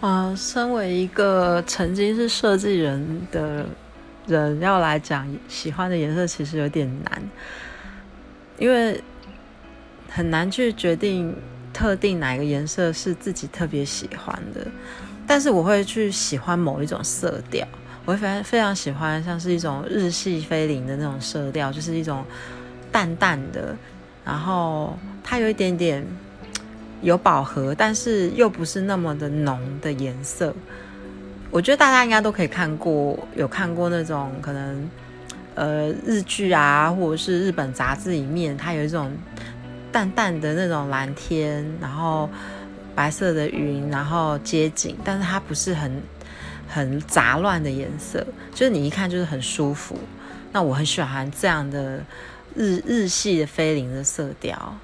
啊，身为一个曾经是设计人的人，要来讲喜欢的颜色，其实有点难，因为很难去决定特定哪个颜色是自己特别喜欢的。但是我会去喜欢某一种色调，我会非常非常喜欢像是一种日系菲林的那种色调，就是一种淡淡的，然后它有一点点。有饱和，但是又不是那么的浓的颜色。我觉得大家应该都可以看过，有看过那种可能，呃，日剧啊，或者是日本杂志里面，它有一种淡淡的那种蓝天，然后白色的云，然后街景，但是它不是很很杂乱的颜色，就是你一看就是很舒服。那我很喜欢这样的日日系的菲林的色调。